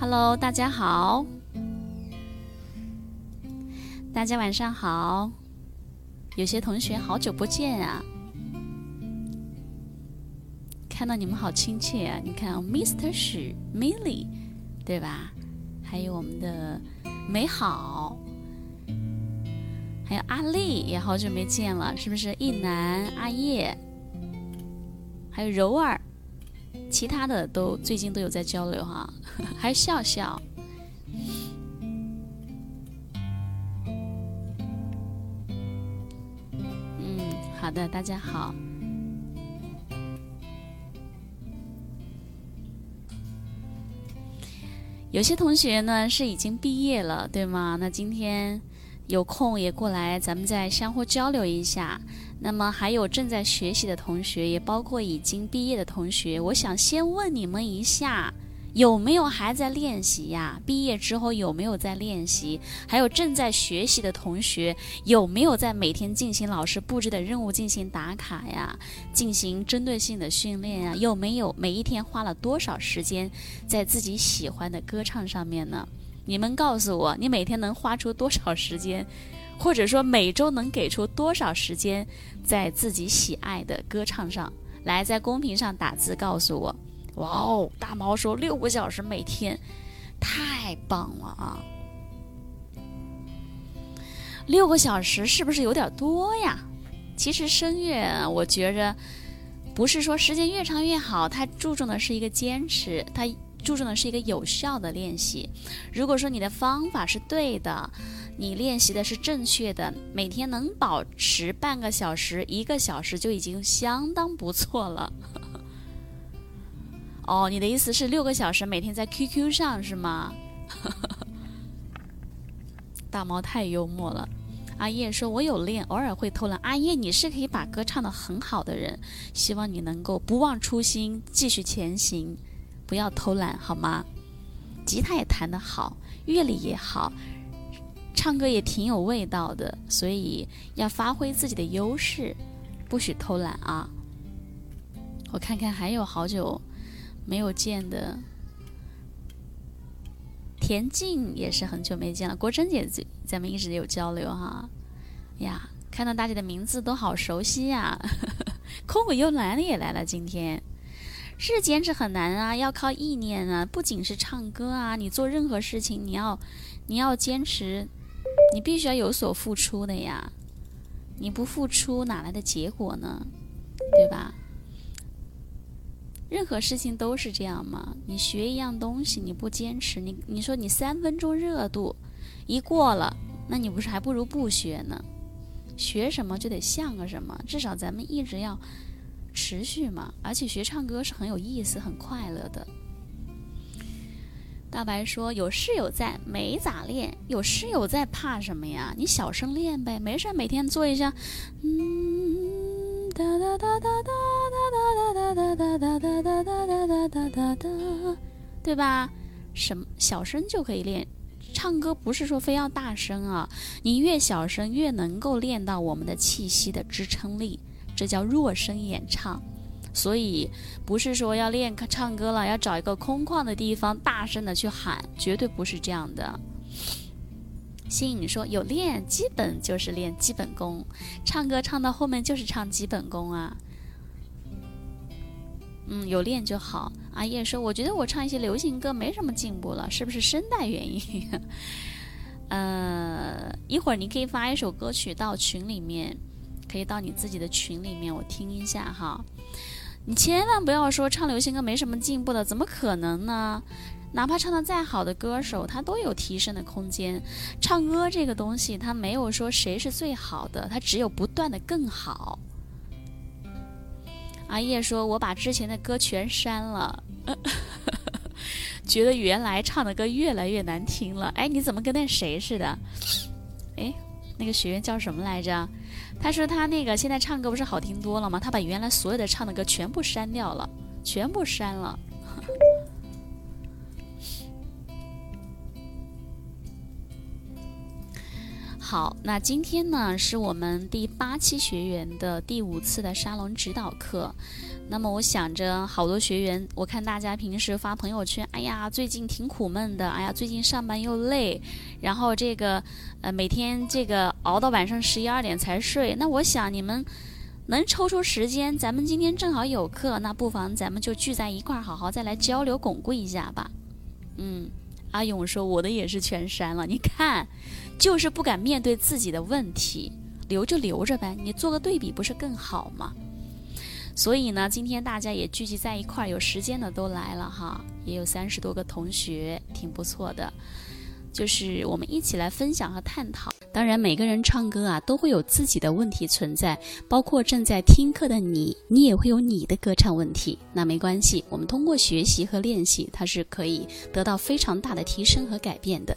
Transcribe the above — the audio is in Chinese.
Hello，大家好，大家晚上好。有些同学好久不见啊，看到你们好亲切啊！你看，Mr. 许 Milly，对吧？还有我们的美好，还有阿丽也好久没见了，是不是？一楠、阿叶，还有柔儿。其他的都最近都有在交流哈，还笑笑。嗯，好的，大家好。有些同学呢是已经毕业了，对吗？那今天有空也过来，咱们再相互交流一下。那么还有正在学习的同学，也包括已经毕业的同学，我想先问你们一下，有没有还在练习呀？毕业之后有没有在练习？还有正在学习的同学，有没有在每天进行老师布置的任务进行打卡呀？进行针对性的训练呀？有没有每一天花了多少时间在自己喜欢的歌唱上面呢？你们告诉我，你每天能花出多少时间？或者说每周能给出多少时间在自己喜爱的歌唱上来？在公屏上打字告诉我。哇哦，大毛说六个小时每天，太棒了啊！六个小时是不是有点多呀？其实声乐，我觉着不是说时间越长越好，它注重的是一个坚持，它注重的是一个有效的练习。如果说你的方法是对的。你练习的是正确的，每天能保持半个小时、一个小时就已经相当不错了。哦，你的意思是六个小时每天在 QQ 上是吗？大毛太幽默了。阿叶说：“我有练，偶尔会偷懒。”阿叶，你是可以把歌唱得很好的人，希望你能够不忘初心，继续前行，不要偷懒好吗？吉他也弹得好，乐理也好。唱歌也挺有味道的，所以要发挥自己的优势，不许偷懒啊！我看看还有好久没有见的田静，也是很久没见了。国珍姐，咱们一直有交流哈。呀，看到大家的名字都好熟悉呀！空谷幽兰也来了，今天是坚持很难啊，要靠意念啊，不仅是唱歌啊，你做任何事情，你要你要坚持。你必须要有所付出的呀，你不付出哪来的结果呢？对吧？任何事情都是这样嘛。你学一样东西，你不坚持，你你说你三分钟热度一过了，那你不是还不如不学呢？学什么就得像个什么，至少咱们一直要持续嘛。而且学唱歌是很有意思、很快乐的。大白说：“有室友在，没咋练。有室友在，怕什么呀？你小声练呗，没事，每天做一下。嗯，哒哒哒哒哒哒哒哒哒哒哒哒哒哒哒哒哒哒，对吧？什么小声就可以练。唱歌不是说非要大声啊，你越小声越能够练到我们的气息的支撑力，这叫弱声演唱。”所以不是说要练唱歌了，要找一个空旷的地方大声的去喊，绝对不是这样的。新颖说有练，基本就是练基本功，唱歌唱到后面就是唱基本功啊。嗯，有练就好。阿叶说，我觉得我唱一些流行歌没什么进步了，是不是声带原因？呃，一会儿你可以发一首歌曲到群里面，可以到你自己的群里面，我听一下哈。你千万不要说唱流行歌没什么进步的，怎么可能呢？哪怕唱的再好的歌手，他都有提升的空间。唱歌这个东西，他没有说谁是最好的，他只有不断的更好。阿叶说：“我把之前的歌全删了，觉得原来唱的歌越来越难听了。”哎，你怎么跟那谁似的？哎，那个学员叫什么来着？他说他那个现在唱歌不是好听多了吗？他把原来所有的唱的歌全部删掉了，全部删了。好，那今天呢是我们第八期学员的第五次的沙龙指导课。那么我想着，好多学员，我看大家平时发朋友圈，哎呀，最近挺苦闷的，哎呀，最近上班又累，然后这个，呃，每天这个熬到晚上十一二点才睡。那我想你们能抽出时间，咱们今天正好有课，那不妨咱们就聚在一块儿，好好再来交流巩固一下吧。嗯，阿勇说我的也是全删了，你看，就是不敢面对自己的问题，留着留着呗，你做个对比不是更好吗？所以呢，今天大家也聚集在一块儿，有时间的都来了哈，也有三十多个同学，挺不错的。就是我们一起来分享和探讨。当然，每个人唱歌啊，都会有自己的问题存在，包括正在听课的你，你也会有你的歌唱问题。那没关系，我们通过学习和练习，它是可以得到非常大的提升和改变的。